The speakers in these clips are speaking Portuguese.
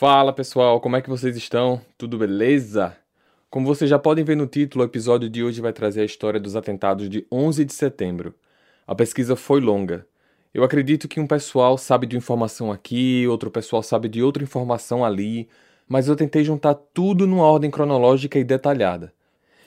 Fala pessoal, como é que vocês estão? Tudo beleza? Como vocês já podem ver no título, o episódio de hoje vai trazer a história dos atentados de 11 de setembro. A pesquisa foi longa. Eu acredito que um pessoal sabe de informação aqui, outro pessoal sabe de outra informação ali, mas eu tentei juntar tudo numa ordem cronológica e detalhada.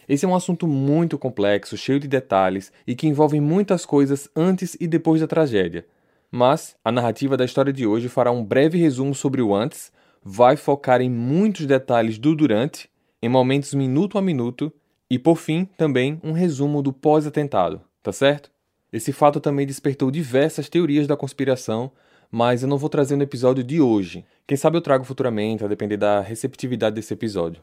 Esse é um assunto muito complexo, cheio de detalhes e que envolve muitas coisas antes e depois da tragédia. Mas a narrativa da história de hoje fará um breve resumo sobre o antes, vai focar em muitos detalhes do durante, em momentos minuto a minuto e, por fim, também um resumo do pós-atentado, tá certo? Esse fato também despertou diversas teorias da conspiração, mas eu não vou trazer no episódio de hoje. Quem sabe eu trago futuramente, a depender da receptividade desse episódio.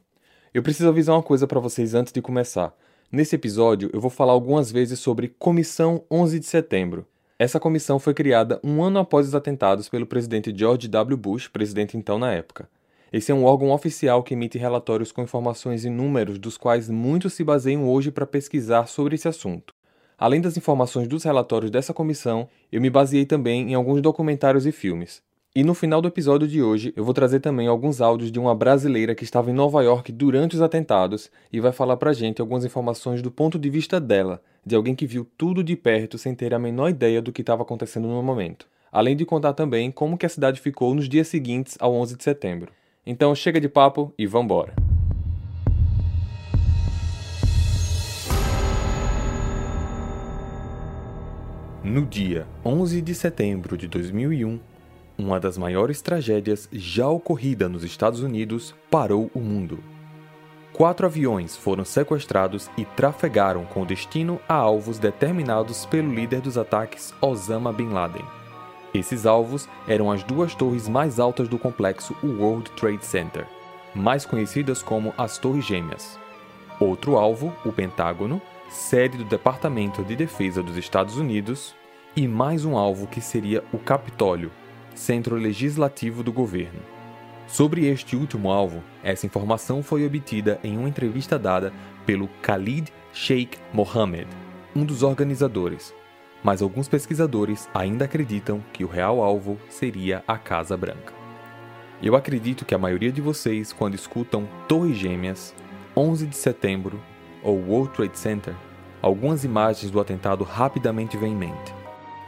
Eu preciso avisar uma coisa para vocês antes de começar. Nesse episódio, eu vou falar algumas vezes sobre Comissão 11 de Setembro. Essa comissão foi criada um ano após os atentados pelo presidente George W. Bush, presidente então na época. Esse é um órgão oficial que emite relatórios com informações e números dos quais muitos se baseiam hoje para pesquisar sobre esse assunto. Além das informações dos relatórios dessa comissão, eu me baseei também em alguns documentários e filmes. E no final do episódio de hoje, eu vou trazer também alguns áudios de uma brasileira que estava em Nova York durante os atentados e vai falar pra gente algumas informações do ponto de vista dela, de alguém que viu tudo de perto sem ter a menor ideia do que estava acontecendo no momento. Além de contar também como que a cidade ficou nos dias seguintes ao 11 de setembro. Então chega de papo e vambora! No dia 11 de setembro de 2001, uma das maiores tragédias já ocorrida nos Estados Unidos parou o mundo. Quatro aviões foram sequestrados e trafegaram com destino a alvos determinados pelo líder dos ataques, Osama Bin Laden. Esses alvos eram as duas torres mais altas do complexo World Trade Center, mais conhecidas como as Torres Gêmeas. Outro alvo, o Pentágono, sede do Departamento de Defesa dos Estados Unidos, e mais um alvo que seria o Capitólio, centro legislativo do governo. Sobre este último alvo, essa informação foi obtida em uma entrevista dada pelo Khalid Sheikh Mohammed, um dos organizadores, mas alguns pesquisadores ainda acreditam que o real alvo seria a Casa Branca. Eu acredito que a maioria de vocês, quando escutam Torres Gêmeas, 11 de setembro ou World Trade Center, algumas imagens do atentado rapidamente vêm em mente.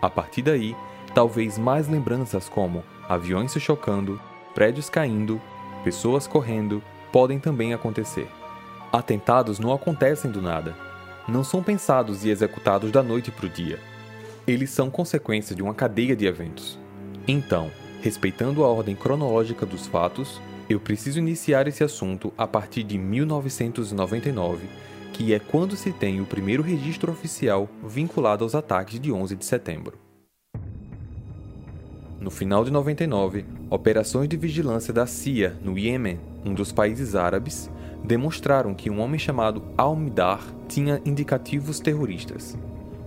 A partir daí, talvez mais lembranças como aviões se chocando, prédios caindo, pessoas correndo podem também acontecer. Atentados não acontecem do nada. Não são pensados e executados da noite para o dia. Eles são consequência de uma cadeia de eventos. Então, respeitando a ordem cronológica dos fatos, eu preciso iniciar esse assunto a partir de 1999 que é quando se tem o primeiro registro oficial vinculado aos ataques de 11 de setembro. No final de 99, operações de vigilância da CIA no Iêmen, um dos países árabes, demonstraram que um homem chamado Al-Midar tinha indicativos terroristas.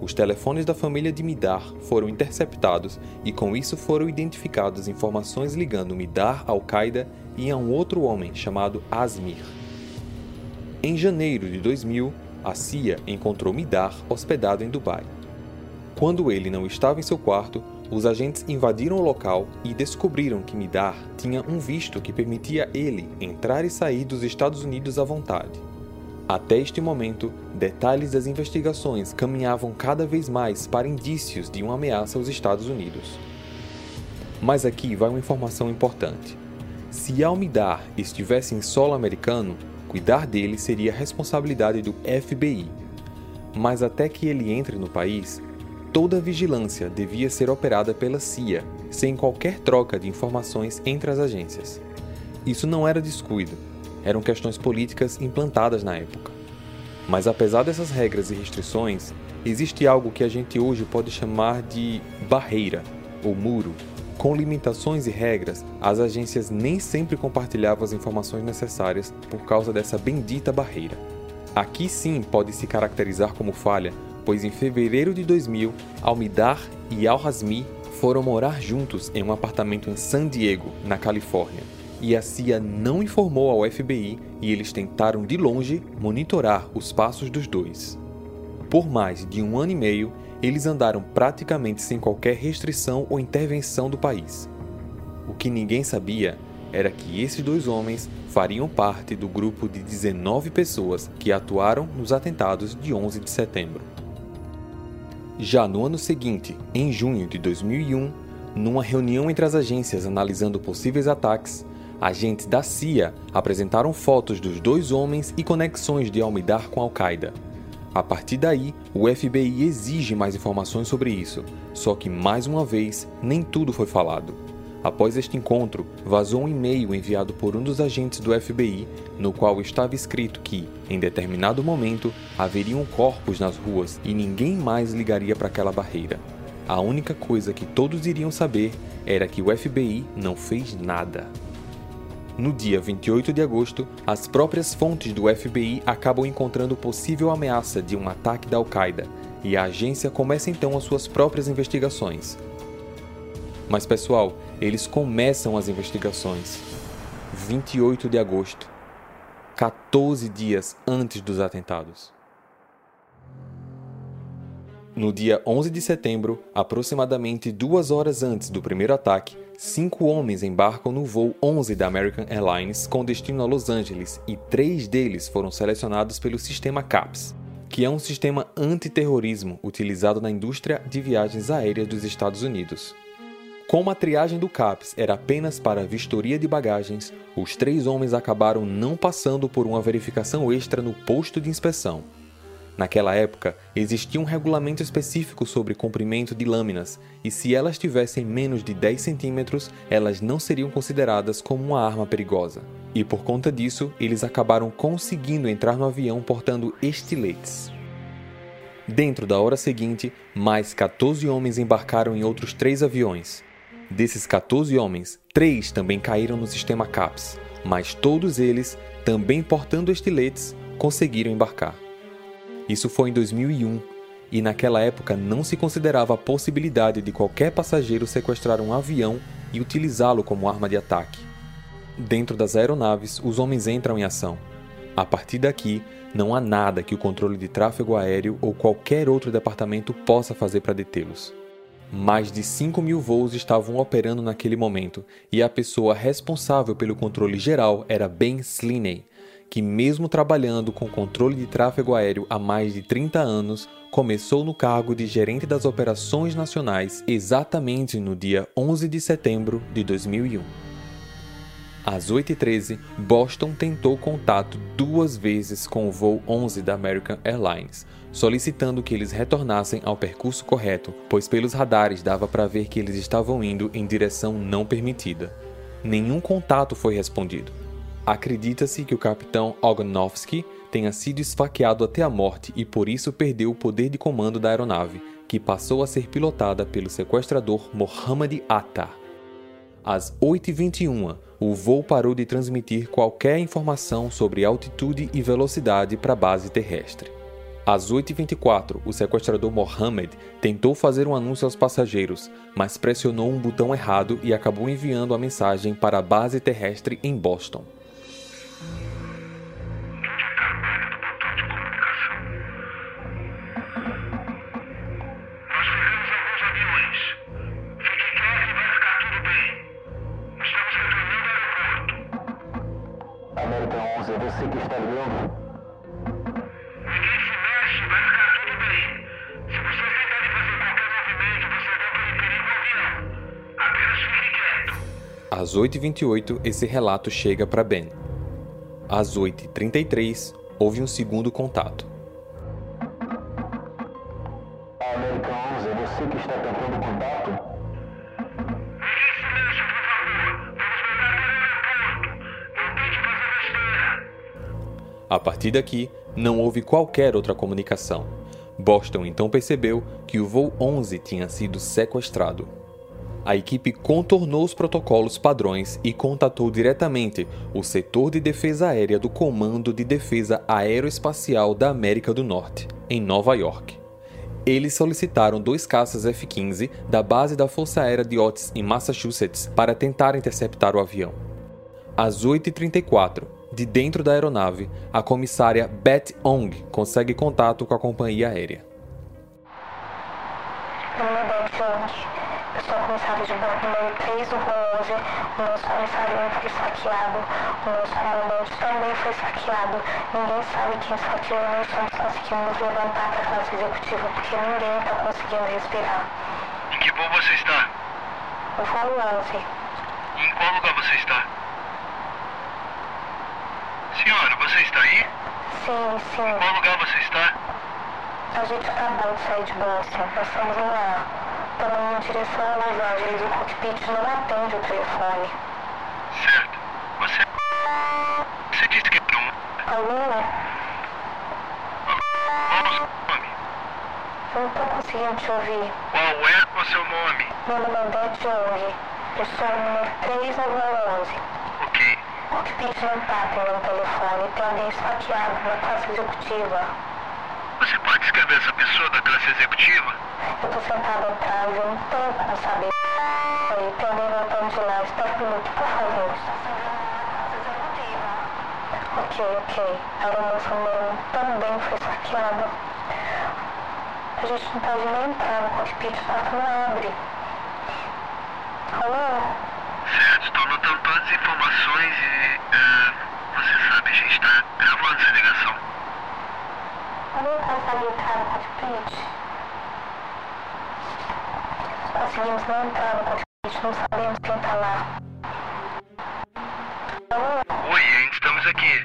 Os telefones da família de Midar foram interceptados e com isso foram identificadas informações ligando Midar ao Qaeda e a um outro homem chamado Asmir. Em janeiro de 2000, a CIA encontrou Midar hospedado em Dubai. Quando ele não estava em seu quarto, os agentes invadiram o local e descobriram que Midar tinha um visto que permitia ele entrar e sair dos Estados Unidos à vontade. Até este momento, detalhes das investigações caminhavam cada vez mais para indícios de uma ameaça aos Estados Unidos. Mas aqui vai uma informação importante. Se Almidar estivesse em solo americano, Cuidar dele seria responsabilidade do FBI. Mas até que ele entre no país, toda vigilância devia ser operada pela CIA, sem qualquer troca de informações entre as agências. Isso não era descuido, eram questões políticas implantadas na época. Mas apesar dessas regras e restrições, existe algo que a gente hoje pode chamar de barreira ou muro com limitações e regras, as agências nem sempre compartilhavam as informações necessárias por causa dessa bendita barreira. Aqui sim pode se caracterizar como falha, pois em fevereiro de 2000, Almidar e Al-Hazmi foram morar juntos em um apartamento em San Diego, na Califórnia, e a CIA não informou ao FBI e eles tentaram de longe monitorar os passos dos dois. Por mais de um ano e meio, eles andaram praticamente sem qualquer restrição ou intervenção do país. O que ninguém sabia era que esses dois homens fariam parte do grupo de 19 pessoas que atuaram nos atentados de 11 de setembro. Já no ano seguinte, em junho de 2001, numa reunião entre as agências analisando possíveis ataques, agentes da CIA apresentaram fotos dos dois homens e conexões de Almidar com Al-Qaeda. A partir daí, o FBI exige mais informações sobre isso, só que mais uma vez, nem tudo foi falado. Após este encontro, vazou um e-mail enviado por um dos agentes do FBI, no qual estava escrito que, em determinado momento, haveriam corpos nas ruas e ninguém mais ligaria para aquela barreira. A única coisa que todos iriam saber era que o FBI não fez nada. No dia 28 de agosto, as próprias fontes do FBI acabam encontrando possível ameaça de um ataque da Al-Qaeda e a agência começa então as suas próprias investigações. Mas pessoal, eles começam as investigações 28 de agosto, 14 dias antes dos atentados. No dia 11 de setembro, aproximadamente duas horas antes do primeiro ataque, cinco homens embarcam no voo 11 da American Airlines com destino a Los Angeles e três deles foram selecionados pelo sistema CAPS, que é um sistema antiterrorismo utilizado na indústria de viagens aéreas dos Estados Unidos. Como a triagem do CAPS era apenas para vistoria de bagagens, os três homens acabaram não passando por uma verificação extra no posto de inspeção. Naquela época, existia um regulamento específico sobre comprimento de lâminas, e se elas tivessem menos de 10 centímetros, elas não seriam consideradas como uma arma perigosa. E por conta disso, eles acabaram conseguindo entrar no avião portando estiletes. Dentro da hora seguinte, mais 14 homens embarcaram em outros três aviões. Desses 14 homens, três também caíram no sistema CAPS, mas todos eles, também portando estiletes, conseguiram embarcar. Isso foi em 2001, e naquela época não se considerava a possibilidade de qualquer passageiro sequestrar um avião e utilizá-lo como arma de ataque. Dentro das aeronaves, os homens entram em ação. A partir daqui, não há nada que o controle de tráfego aéreo ou qualquer outro departamento possa fazer para detê-los. Mais de 5 mil voos estavam operando naquele momento, e a pessoa responsável pelo controle geral era Ben Sliney, que, mesmo trabalhando com controle de tráfego aéreo há mais de 30 anos, começou no cargo de gerente das operações nacionais exatamente no dia 11 de setembro de 2001. Às 8h13, Boston tentou contato duas vezes com o voo 11 da American Airlines, solicitando que eles retornassem ao percurso correto, pois pelos radares dava para ver que eles estavam indo em direção não permitida. Nenhum contato foi respondido. Acredita-se que o capitão Ogonovsky tenha sido esfaqueado até a morte e por isso perdeu o poder de comando da aeronave, que passou a ser pilotada pelo sequestrador Mohammad Atta. Às 8h21, o voo parou de transmitir qualquer informação sobre altitude e velocidade para a base terrestre. Às 8h24, o sequestrador Mohammed tentou fazer um anúncio aos passageiros, mas pressionou um botão errado e acabou enviando a mensagem para a base terrestre em Boston. Às 8h28, esse relato chega para Ben. Às 8h33, houve um segundo contato. American 11, é você que está tentando contato? silêncio, por favor. Vamos A partir daqui, não houve qualquer outra comunicação. Boston então percebeu que o voo 11 tinha sido sequestrado a equipe contornou os protocolos padrões e contatou diretamente o setor de defesa aérea do Comando de Defesa Aeroespacial da América do Norte, em Nova York. Eles solicitaram dois caças F-15 da base da Força Aérea de Otis, em Massachusetts, para tentar interceptar o avião. Às 8h34, de dentro da aeronave, a comissária Beth Ong consegue contato com a companhia aérea. Sou comissário de banco número 3 do Rua 11. O nosso comissário foi saqueado. O nosso comandante também foi saqueado. Ninguém sabe quem saqueou. Não estamos conseguindo levantar para a classe executiva porque ninguém está conseguindo respirar. Em que voo você está? O voo 11. E em qual lugar você está? Senhora, você está aí? Sim, sim. Em qual lugar você está? A gente acabou de sair de Boston. Nós estamos indo lá. Indo em direção a Los Angeles. O cockpit não atende o telefone. Certo. Você. Você disse que era um. Alô? Qual é o seu nome? Eu não estou conseguindo te ouvir. Qual é o seu nome? Meu nome é Beth Young. Eu sou o número 3 no voo 11. Ok. O cockpit não está atendendo o telefone. Tem alguém esfaqueado na classe executiva. Você pode descrever essa classe executiva? Eu tô sentada atrás, eu não tenho como saber. Aí, tem alguém voltando de lá. Espera um minuto, por favor. Ok, ok. A aeromoça número 1 também foi saqueada. A gente não pode nem entrar no cockpit, o porta não abre. Alô? Certo, estou anotando todas as informações e. eh, você sabe, a gente está gravando essa ligação. Alguém consegue entrar no cockpit? Conseguimos não entrar no cockpit, não sabemos quem tá lá. Oi, ainda estamos aqui.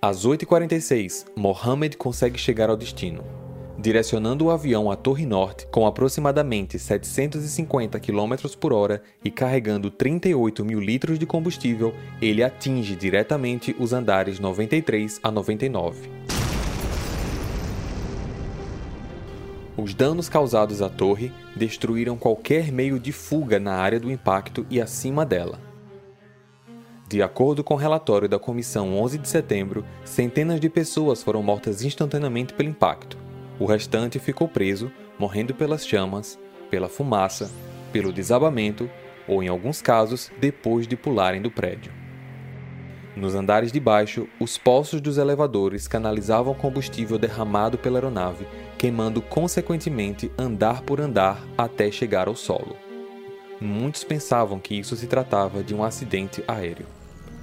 Às 8h46, Mohammed consegue chegar ao destino. Direcionando o avião à Torre Norte com aproximadamente 750 km por hora e carregando 38 mil litros de combustível, ele atinge diretamente os andares 93 a 99. Os danos causados à torre destruíram qualquer meio de fuga na área do impacto e acima dela. De acordo com o relatório da Comissão 11 de setembro, centenas de pessoas foram mortas instantaneamente pelo impacto. O restante ficou preso, morrendo pelas chamas, pela fumaça, pelo desabamento ou, em alguns casos, depois de pularem do prédio. Nos andares de baixo, os poços dos elevadores canalizavam combustível derramado pela aeronave, queimando consequentemente andar por andar até chegar ao solo. Muitos pensavam que isso se tratava de um acidente aéreo.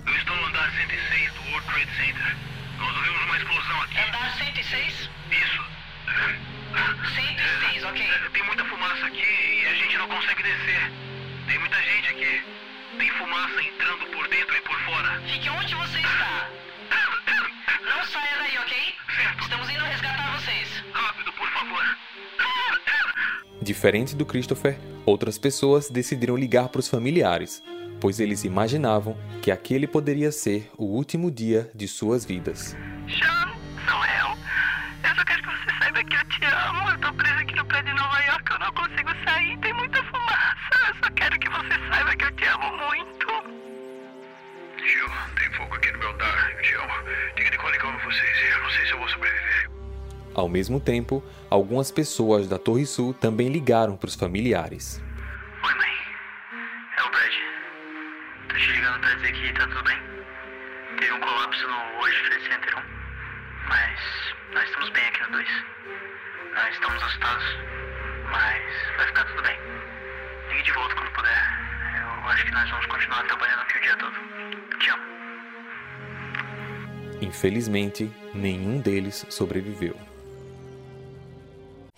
Eu estou no andar 106 do World Trade Center. Nós ouvimos uma explosão aqui. Andar 106? Isso. 106, ok. É, tem muita fumaça aqui e a gente não consegue descer. Tem muita gente aqui. Tem fumaça entrando por dentro e por fora. Fique onde você está. Diferente do Christopher, outras pessoas decidiram ligar para os familiares, pois eles imaginavam que aquele poderia ser o último dia de suas vidas. Sean, sou eu. Eu só quero que você saiba que eu te amo. Eu tô presa aqui no prédio de Nova York. Eu não consigo sair. Tem muita fumaça. Eu só quero que você saiba que eu te amo muito. Tio, tem fogo aqui no meu andar. Eu te amo. Diga de quando eu amo vocês. Eu não sei se eu vou sobreviver. Ao mesmo tempo, algumas pessoas da Torre Sul também ligaram para os familiares. Oi, mãe. É o Brad. Tô te ligando pra dizer que tá tudo bem. Teve um colapso no World Trade Center 1. Mas nós estamos bem aqui no 2. Nós estamos assustados. Mas vai ficar tudo bem. Ligue de volta quando puder. Eu acho que nós vamos continuar trabalhando aqui o dia todo. Te amo. Infelizmente, nenhum deles sobreviveu.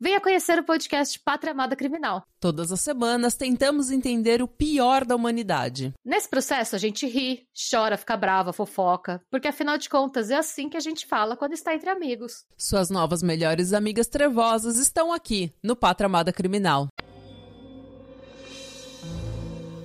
venha conhecer o podcast Pátria Amada Criminal. Todas as semanas tentamos entender o pior da humanidade. Nesse processo, a gente ri, chora, fica brava, fofoca, porque afinal de contas é assim que a gente fala quando está entre amigos. Suas novas melhores amigas trevosas estão aqui, no Pátria Amada Criminal.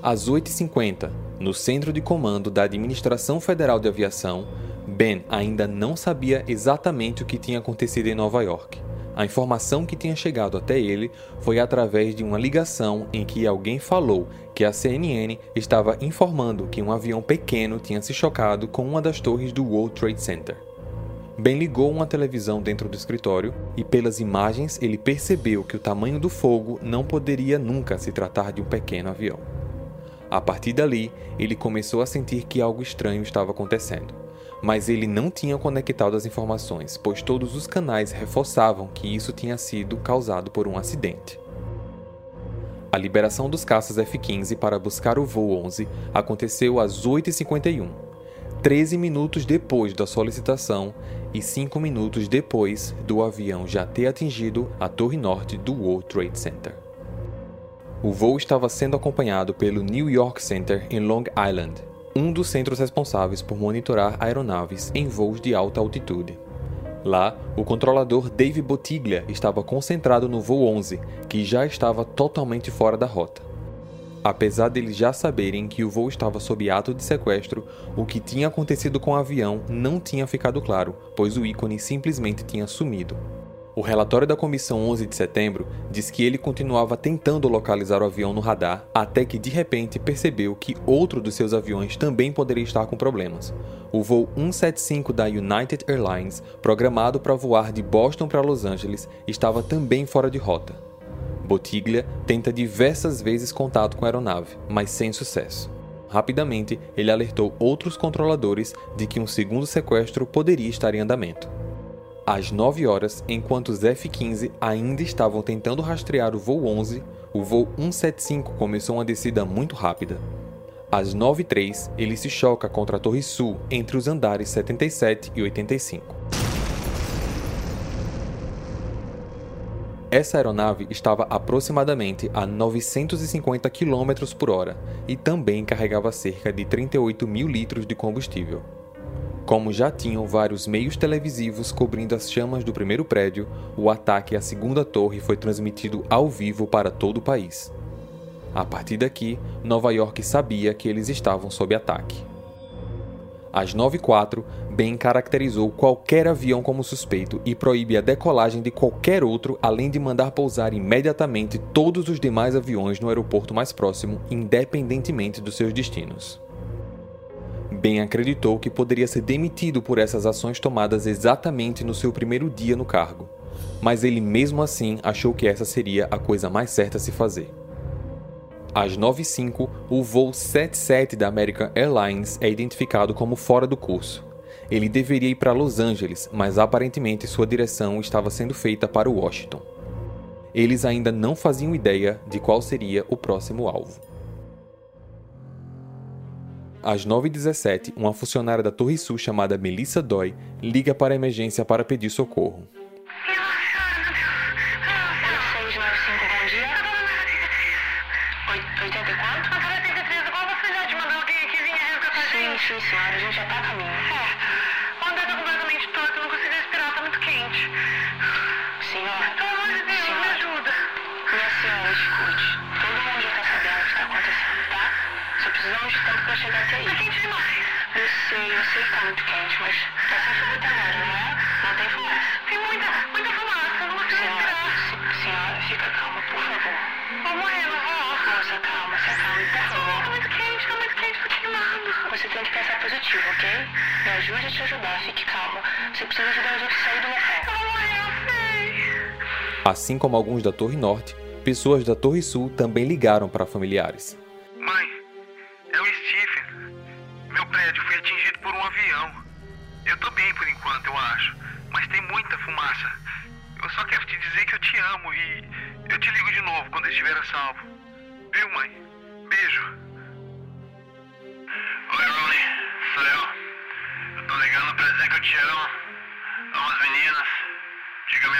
Às 8h50, no centro de comando da Administração Federal de Aviação, Ben ainda não sabia exatamente o que tinha acontecido em Nova York. A informação que tinha chegado até ele foi através de uma ligação em que alguém falou que a CNN estava informando que um avião pequeno tinha se chocado com uma das torres do World Trade Center. Ben ligou uma televisão dentro do escritório e, pelas imagens, ele percebeu que o tamanho do fogo não poderia nunca se tratar de um pequeno avião. A partir dali, ele começou a sentir que algo estranho estava acontecendo. Mas ele não tinha conectado as informações, pois todos os canais reforçavam que isso tinha sido causado por um acidente. A liberação dos caças F-15 para buscar o voo 11 aconteceu às 8h51, 13 minutos depois da solicitação e 5 minutos depois do avião já ter atingido a torre norte do World Trade Center. O voo estava sendo acompanhado pelo New York Center em Long Island, um dos centros responsáveis por monitorar aeronaves em voos de alta altitude. Lá, o controlador Dave Botiglia estava concentrado no voo 11, que já estava totalmente fora da rota. Apesar deles já saberem que o voo estava sob ato de sequestro, o que tinha acontecido com o avião não tinha ficado claro, pois o ícone simplesmente tinha sumido. O relatório da comissão 11 de setembro diz que ele continuava tentando localizar o avião no radar até que de repente percebeu que outro dos seus aviões também poderia estar com problemas. O voo 175 da United Airlines, programado para voar de Boston para Los Angeles, estava também fora de rota. Botiglia tenta diversas vezes contato com a aeronave, mas sem sucesso. Rapidamente, ele alertou outros controladores de que um segundo sequestro poderia estar em andamento. Às 9 horas, enquanto os F-15 ainda estavam tentando rastrear o voo 11, o voo 175 começou uma descida muito rápida. Às 9h03, ele se choca contra a Torre Sul entre os andares 77 e 85. Essa aeronave estava aproximadamente a 950 km por hora e também carregava cerca de 38 mil litros de combustível. Como já tinham vários meios televisivos cobrindo as chamas do primeiro prédio, o ataque à segunda torre foi transmitido ao vivo para todo o país. A partir daqui, Nova York sabia que eles estavam sob ataque. Às 9h04, Ben caracterizou qualquer avião como suspeito e proíbe a decolagem de qualquer outro, além de mandar pousar imediatamente todos os demais aviões no aeroporto mais próximo, independentemente dos seus destinos. Ben acreditou que poderia ser demitido por essas ações tomadas exatamente no seu primeiro dia no cargo, mas ele mesmo assim achou que essa seria a coisa mais certa a se fazer. Às 9h05, o voo 77 da American Airlines é identificado como fora do curso. Ele deveria ir para Los Angeles, mas aparentemente sua direção estava sendo feita para Washington. Eles ainda não faziam ideia de qual seria o próximo alvo. Às 9h17, uma funcionária da Torre Sul chamada Melissa Doy liga para a emergência para pedir socorro. 84? Agora 83, igual você já te mandou alguém aqui vinha resgatar a gente. Sim, senhora, a gente já tá a caminho. É. O andar tá completamente torto, eu não consigo respirar, tá muito quente. Senhora, De tempo pra chegar até aí. Tá quente demais. Eu sei, eu sei que tá muito quente, mas tá sem agora, não é? Não tem fumaça. Tem muita, muita fumaça, eu não consigo Senhora, senhora, fica calma, por favor. Vou morrer, não vou. Moça, calma, se acalme, por Tá favor. muito quente, tá muito quente, tô queimando. Você tem que pensar positivo, ok? Me ajude a te ajudar, fique calma. Você precisa ajudar a gente a sair do Eu local. vou morrer, eu sei. Assim como alguns da Torre Norte, pessoas da Torre Sul também ligaram para familiares.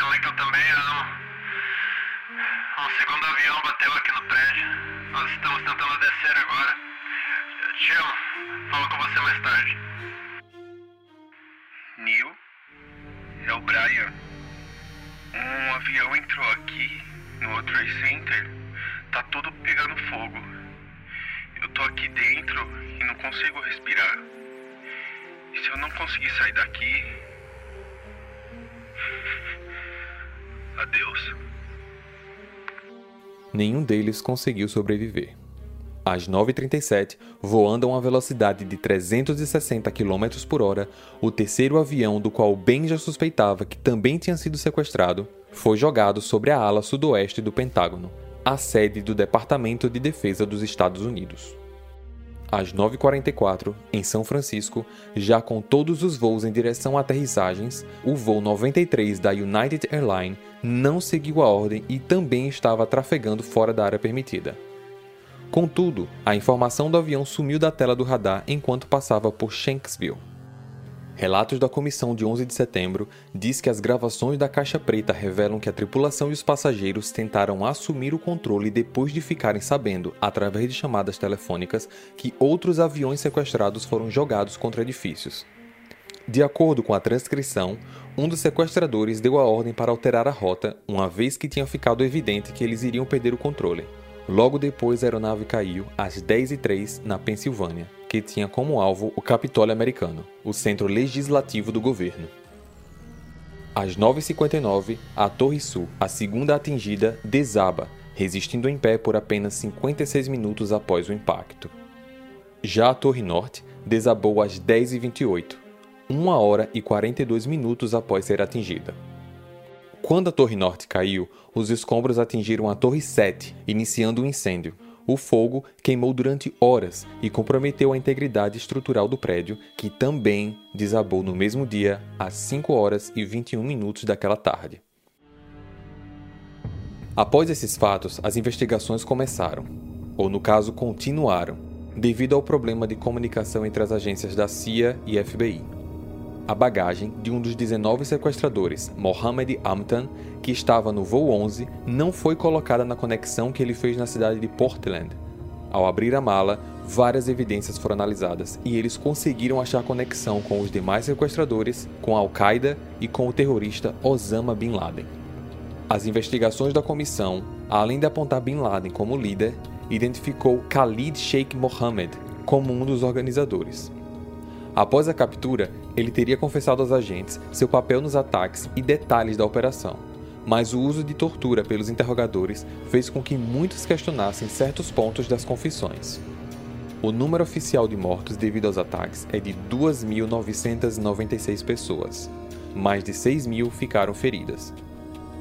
Minha que eu também amo. Um segundo avião bateu aqui no prédio. Nós estamos tentando descer agora. Te amo. Falo com você mais tarde. Neil? É o Brian. Um avião entrou aqui no Trade Center. Tá tudo pegando fogo. Eu tô aqui dentro e não consigo respirar. E se eu não conseguir sair daqui. Adeus. Nenhum deles conseguiu sobreviver. Às 9h37, voando a uma velocidade de 360 km por hora, o terceiro avião do qual Ben já suspeitava que também tinha sido sequestrado foi jogado sobre a ala sudoeste do Pentágono, a sede do Departamento de Defesa dos Estados Unidos. Às 9h44, em São Francisco, já com todos os voos em direção a aterrissagens, o voo 93 da United Airlines não seguiu a ordem e também estava trafegando fora da área permitida. Contudo, a informação do avião sumiu da tela do radar enquanto passava por Shanksville. Relatos da comissão de 11 de setembro diz que as gravações da caixa preta revelam que a tripulação e os passageiros tentaram assumir o controle depois de ficarem sabendo, através de chamadas telefônicas, que outros aviões sequestrados foram jogados contra edifícios. De acordo com a transcrição, um dos sequestradores deu a ordem para alterar a rota, uma vez que tinha ficado evidente que eles iriam perder o controle. Logo depois, a aeronave caiu às 10h03 na Pensilvânia, que tinha como alvo o Capitólio americano, o centro legislativo do governo. Às 9h59, a Torre Sul, a segunda atingida, desaba, resistindo em pé por apenas 56 minutos após o impacto. Já a Torre Norte desabou às 10h28, 1 hora e 42 minutos após ser atingida. Quando a Torre Norte caiu, os escombros atingiram a Torre 7, iniciando o um incêndio. O fogo queimou durante horas e comprometeu a integridade estrutural do prédio, que também desabou no mesmo dia, às 5 horas e 21 minutos daquela tarde. Após esses fatos, as investigações começaram, ou no caso, continuaram, devido ao problema de comunicação entre as agências da CIA e FBI a bagagem de um dos 19 sequestradores, Mohammed Amtan, que estava no voo 11, não foi colocada na conexão que ele fez na cidade de Portland. Ao abrir a mala, várias evidências foram analisadas e eles conseguiram achar conexão com os demais sequestradores, com a Al-Qaeda e com o terrorista Osama Bin Laden. As investigações da comissão, além de apontar Bin Laden como líder, identificou Khalid Sheikh Mohammed como um dos organizadores. Após a captura, ele teria confessado aos agentes seu papel nos ataques e detalhes da operação, mas o uso de tortura pelos interrogadores fez com que muitos questionassem certos pontos das confissões. O número oficial de mortos devido aos ataques é de 2.996 pessoas. Mais de 6 mil ficaram feridas.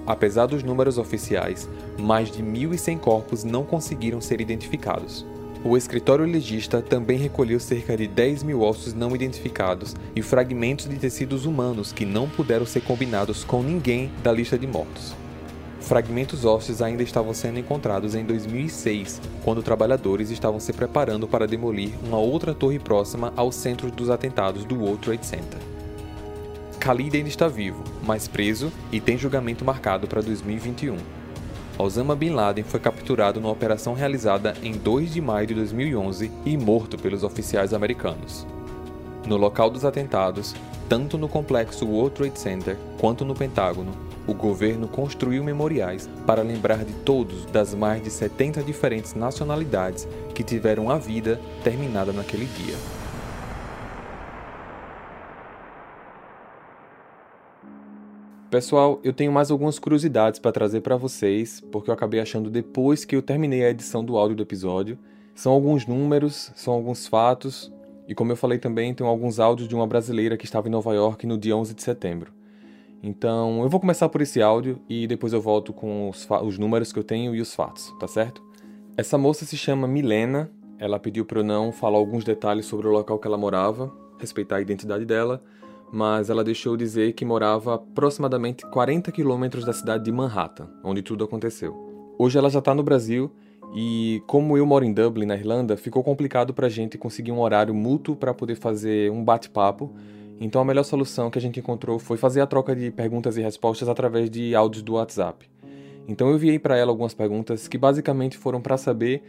Apesar dos números oficiais, mais de 1.100 corpos não conseguiram ser identificados. O escritório legista também recolheu cerca de 10 mil ossos não identificados e fragmentos de tecidos humanos que não puderam ser combinados com ninguém da lista de mortos. Fragmentos ósseos ainda estavam sendo encontrados em 2006, quando trabalhadores estavam se preparando para demolir uma outra torre próxima ao centro dos atentados do World Trade Center. Khalid ainda está vivo, mas preso e tem julgamento marcado para 2021. Osama Bin Laden foi capturado numa operação realizada em 2 de maio de 2011 e morto pelos oficiais americanos. No local dos atentados, tanto no complexo World Trade Center quanto no Pentágono, o governo construiu memoriais para lembrar de todos das mais de 70 diferentes nacionalidades que tiveram a vida terminada naquele dia. Pessoal, eu tenho mais algumas curiosidades para trazer para vocês, porque eu acabei achando depois que eu terminei a edição do áudio do episódio. São alguns números, são alguns fatos, e como eu falei também, tem alguns áudios de uma brasileira que estava em Nova York no dia 11 de setembro. Então, eu vou começar por esse áudio e depois eu volto com os, os números que eu tenho e os fatos, tá certo? Essa moça se chama Milena, ela pediu para eu não falar alguns detalhes sobre o local que ela morava, respeitar a identidade dela, mas ela deixou dizer que morava aproximadamente 40 quilômetros da cidade de Manhattan, onde tudo aconteceu. Hoje ela já está no Brasil e, como eu moro em Dublin, na Irlanda, ficou complicado para a gente conseguir um horário mútuo para poder fazer um bate-papo. Então a melhor solução que a gente encontrou foi fazer a troca de perguntas e respostas através de áudios do WhatsApp. Então eu enviei para ela algumas perguntas que basicamente foram para saber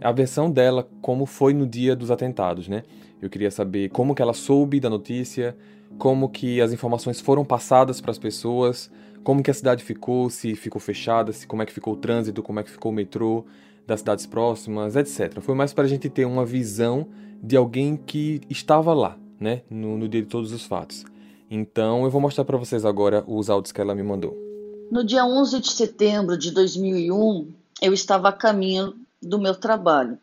a versão dela como foi no dia dos atentados, né? Eu queria saber como que ela soube da notícia, como que as informações foram passadas para as pessoas, como que a cidade ficou, se ficou fechada, se como é que ficou o trânsito, como é que ficou o metrô das cidades próximas, etc. Foi mais para a gente ter uma visão de alguém que estava lá, né, no, no dia de todos os fatos. Então eu vou mostrar para vocês agora os áudios que ela me mandou. No dia 11 de setembro de 2001, eu estava a caminho do meu trabalho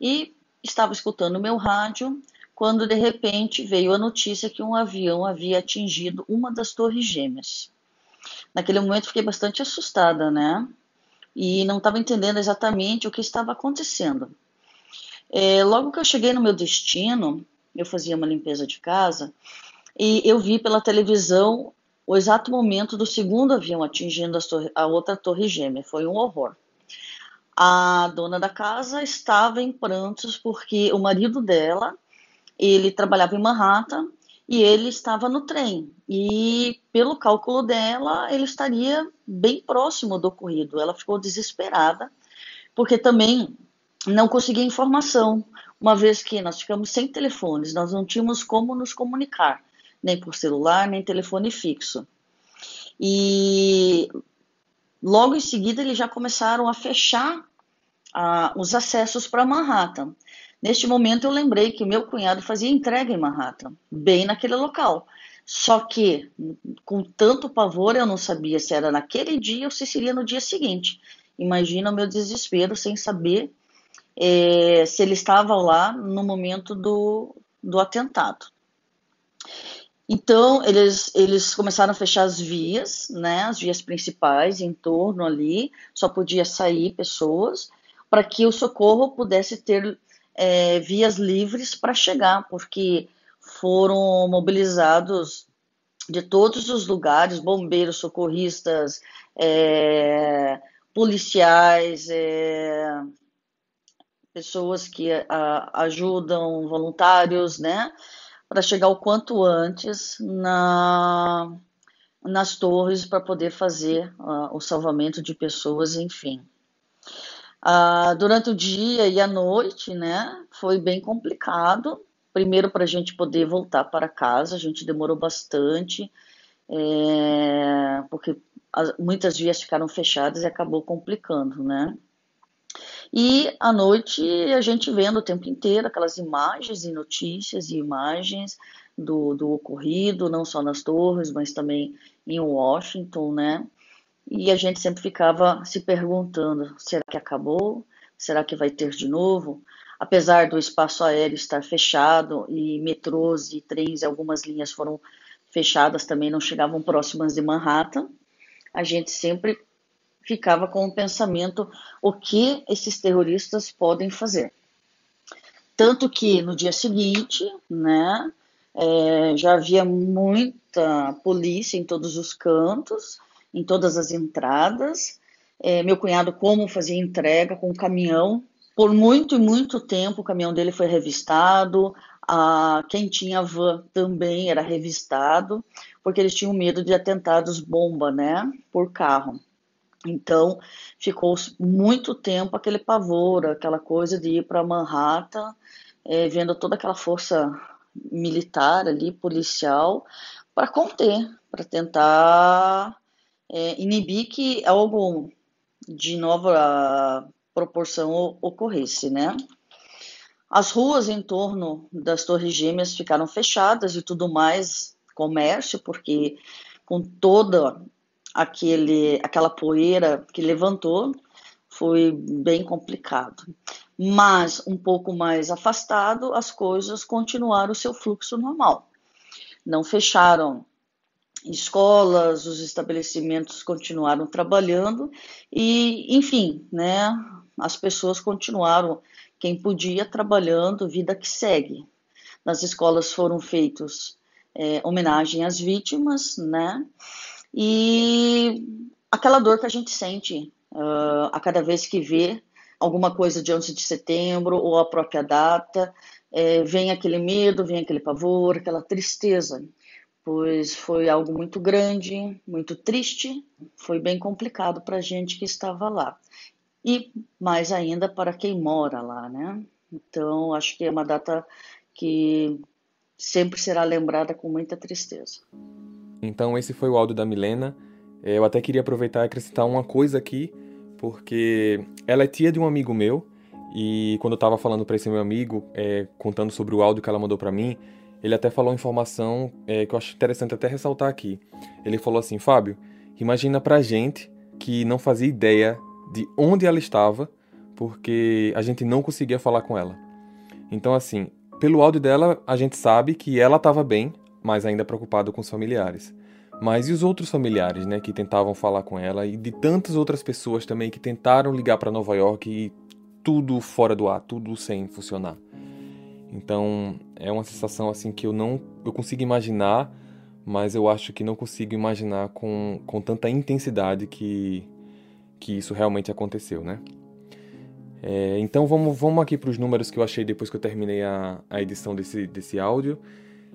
e estava escutando meu rádio quando de repente veio a notícia que um avião havia atingido uma das torres gêmeas. Naquele momento fiquei bastante assustada, né? E não estava entendendo exatamente o que estava acontecendo. É, logo que eu cheguei no meu destino, eu fazia uma limpeza de casa e eu vi pela televisão o exato momento do segundo avião atingindo a, outra torre gêmea. Foi um horror. A dona da casa estava em prantos porque o marido dela, ele trabalhava em Manhattan e ele estava no trem. E pelo cálculo dela, ele estaria bem próximo do ocorrido. Ela ficou desesperada porque também não conseguia informação, uma vez que nós ficamos sem telefones, nós não tínhamos como nos comunicar, nem por celular, nem telefone fixo. E logo em seguida eles já começaram a fechar ah, os acessos para Manhattan. Neste momento eu lembrei que meu cunhado fazia entrega em Manhattan, bem naquele local. Só que, com tanto pavor, eu não sabia se era naquele dia ou se seria no dia seguinte. Imagina o meu desespero sem saber é, se ele estava lá no momento do, do atentado. Então, eles, eles começaram a fechar as vias, né, as vias principais em torno ali, só podia sair pessoas, para que o socorro pudesse ter é, vias livres para chegar, porque foram mobilizados de todos os lugares, bombeiros, socorristas, é, policiais, é, pessoas que a, ajudam, voluntários, né, para chegar o quanto antes na, nas torres para poder fazer uh, o salvamento de pessoas, enfim. Uh, durante o dia e a noite, né, foi bem complicado. Primeiro para a gente poder voltar para casa, a gente demorou bastante, é, porque as, muitas vias ficaram fechadas e acabou complicando, né? E à noite a gente vendo o tempo inteiro aquelas imagens e notícias e imagens do, do ocorrido, não só nas torres, mas também em Washington, né? E a gente sempre ficava se perguntando: será que acabou? Será que vai ter de novo? Apesar do espaço aéreo estar fechado e metrôs e trens, algumas linhas foram fechadas também, não chegavam próximas de Manhattan, a gente sempre ficava com o pensamento o que esses terroristas podem fazer. Tanto que no dia seguinte, né, é, já havia muita polícia em todos os cantos, em todas as entradas. É, meu cunhado, como fazia entrega com o caminhão, por muito e muito tempo o caminhão dele foi revistado, a, quem tinha van também era revistado, porque eles tinham medo de atentados bomba, né, por carro. Então, ficou muito tempo aquele pavor, aquela coisa de ir para Manhattan, é, vendo toda aquela força militar ali, policial, para conter, para tentar é, inibir que algo de nova proporção ocorresse, né? As ruas em torno das Torres Gêmeas ficaram fechadas e tudo mais, comércio, porque com toda aquele, aquela poeira que levantou, foi bem complicado. Mas um pouco mais afastado, as coisas continuaram o seu fluxo normal. Não fecharam escolas, os estabelecimentos continuaram trabalhando e, enfim, né, as pessoas continuaram, quem podia, trabalhando, vida que segue. Nas escolas foram feitos é, homenagem às vítimas, né, e aquela dor que a gente sente uh, a cada vez que vê alguma coisa de 11 de setembro ou a própria data, é, vem aquele medo, vem aquele pavor, aquela tristeza, pois foi algo muito grande, muito triste, foi bem complicado para a gente que estava lá. E mais ainda para quem mora lá, né? Então, acho que é uma data que sempre será lembrada com muita tristeza. Então esse foi o áudio da Milena. Eu até queria aproveitar e acrescentar uma coisa aqui, porque ela é tia de um amigo meu e quando eu estava falando para esse meu amigo, é, contando sobre o áudio que ela mandou para mim, ele até falou uma informação é, que eu acho interessante até ressaltar aqui. Ele falou assim, Fábio, imagina pra gente que não fazia ideia de onde ela estava, porque a gente não conseguia falar com ela. Então, assim, pelo áudio dela, a gente sabe que ela estava bem, mas ainda preocupado com os familiares. Mas e os outros familiares, né, que tentavam falar com ela e de tantas outras pessoas também que tentaram ligar para Nova York e tudo fora do ar, tudo sem funcionar. Então é uma sensação assim que eu não eu consigo imaginar, mas eu acho que não consigo imaginar com, com tanta intensidade que, que isso realmente aconteceu, né? É, então vamos, vamos aqui para os números que eu achei depois que eu terminei a, a edição desse, desse áudio.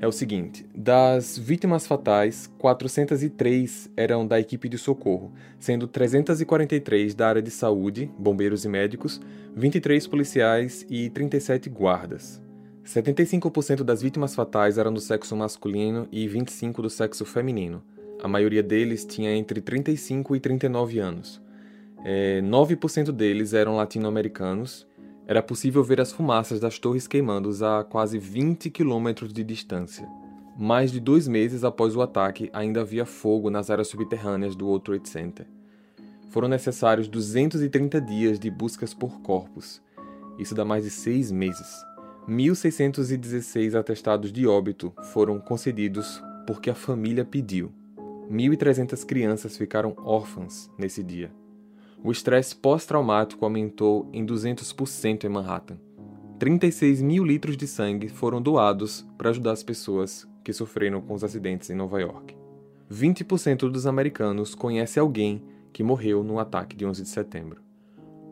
É o seguinte: das vítimas fatais, 403 eram da equipe de socorro, sendo 343 da área de saúde, bombeiros e médicos, 23 policiais e 37 guardas. 75% das vítimas fatais eram do sexo masculino e 25% do sexo feminino. A maioria deles tinha entre 35 e 39 anos. É, 9% deles eram latino-americanos. Era possível ver as fumaças das torres queimando a quase 20 quilômetros de distância. Mais de dois meses após o ataque, ainda havia fogo nas áreas subterrâneas do World Trade Center. Foram necessários 230 dias de buscas por corpos. Isso dá mais de seis meses. 1.616 atestados de óbito foram concedidos porque a família pediu. 1.300 crianças ficaram órfãs nesse dia. O estresse pós-traumático aumentou em 200% em Manhattan. 36 mil litros de sangue foram doados para ajudar as pessoas que sofreram com os acidentes em Nova York. 20% dos americanos conhece alguém que morreu no ataque de 11 de setembro.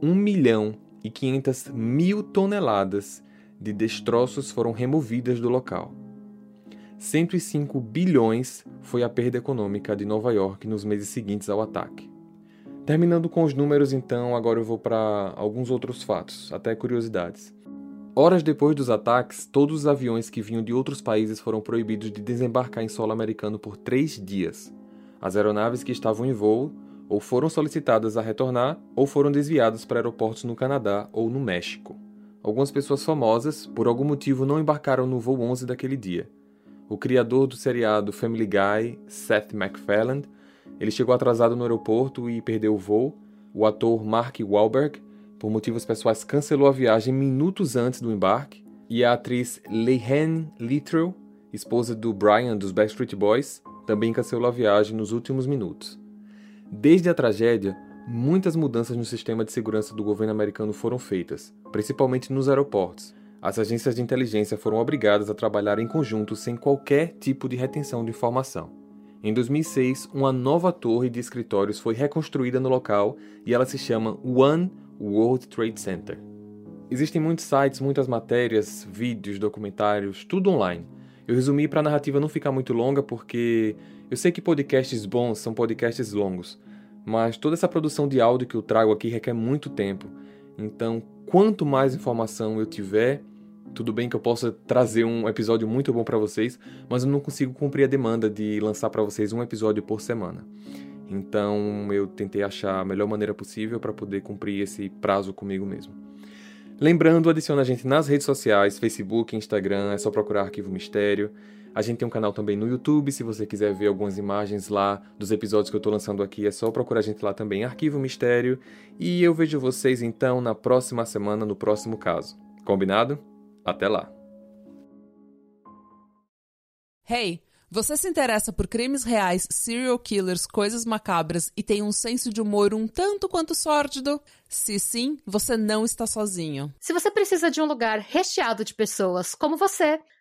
1 milhão e 500 mil toneladas de destroços foram removidas do local. 105 bilhões foi a perda econômica de Nova York nos meses seguintes ao ataque. Terminando com os números, então, agora eu vou para alguns outros fatos, até curiosidades. Horas depois dos ataques, todos os aviões que vinham de outros países foram proibidos de desembarcar em solo americano por três dias. As aeronaves que estavam em voo ou foram solicitadas a retornar ou foram desviadas para aeroportos no Canadá ou no México. Algumas pessoas famosas, por algum motivo, não embarcaram no voo 11 daquele dia. O criador do seriado Family Guy, Seth MacFarlane, ele chegou atrasado no aeroporto e perdeu o voo. O ator Mark Wahlberg, por motivos pessoais, cancelou a viagem minutos antes do embarque. E a atriz Leighane Littrell, esposa do Brian dos Backstreet Boys, também cancelou a viagem nos últimos minutos. Desde a tragédia, muitas mudanças no sistema de segurança do governo americano foram feitas, principalmente nos aeroportos. As agências de inteligência foram obrigadas a trabalhar em conjunto sem qualquer tipo de retenção de informação. Em 2006, uma nova torre de escritórios foi reconstruída no local e ela se chama One World Trade Center. Existem muitos sites, muitas matérias, vídeos, documentários, tudo online. Eu resumi para a narrativa não ficar muito longa porque eu sei que podcasts bons são podcasts longos, mas toda essa produção de áudio que eu trago aqui requer muito tempo. Então, quanto mais informação eu tiver, tudo bem que eu possa trazer um episódio muito bom para vocês, mas eu não consigo cumprir a demanda de lançar para vocês um episódio por semana. Então, eu tentei achar a melhor maneira possível para poder cumprir esse prazo comigo mesmo. Lembrando, adicione a gente nas redes sociais, Facebook, Instagram, é só procurar Arquivo Mistério. A gente tem um canal também no YouTube, se você quiser ver algumas imagens lá dos episódios que eu estou lançando aqui, é só procurar a gente lá também, Arquivo Mistério. E eu vejo vocês então na próxima semana, no próximo caso. Combinado? Até lá! Hey! Você se interessa por crimes reais, serial killers, coisas macabras e tem um senso de humor um tanto quanto sórdido? Se sim, você não está sozinho. Se você precisa de um lugar recheado de pessoas como você,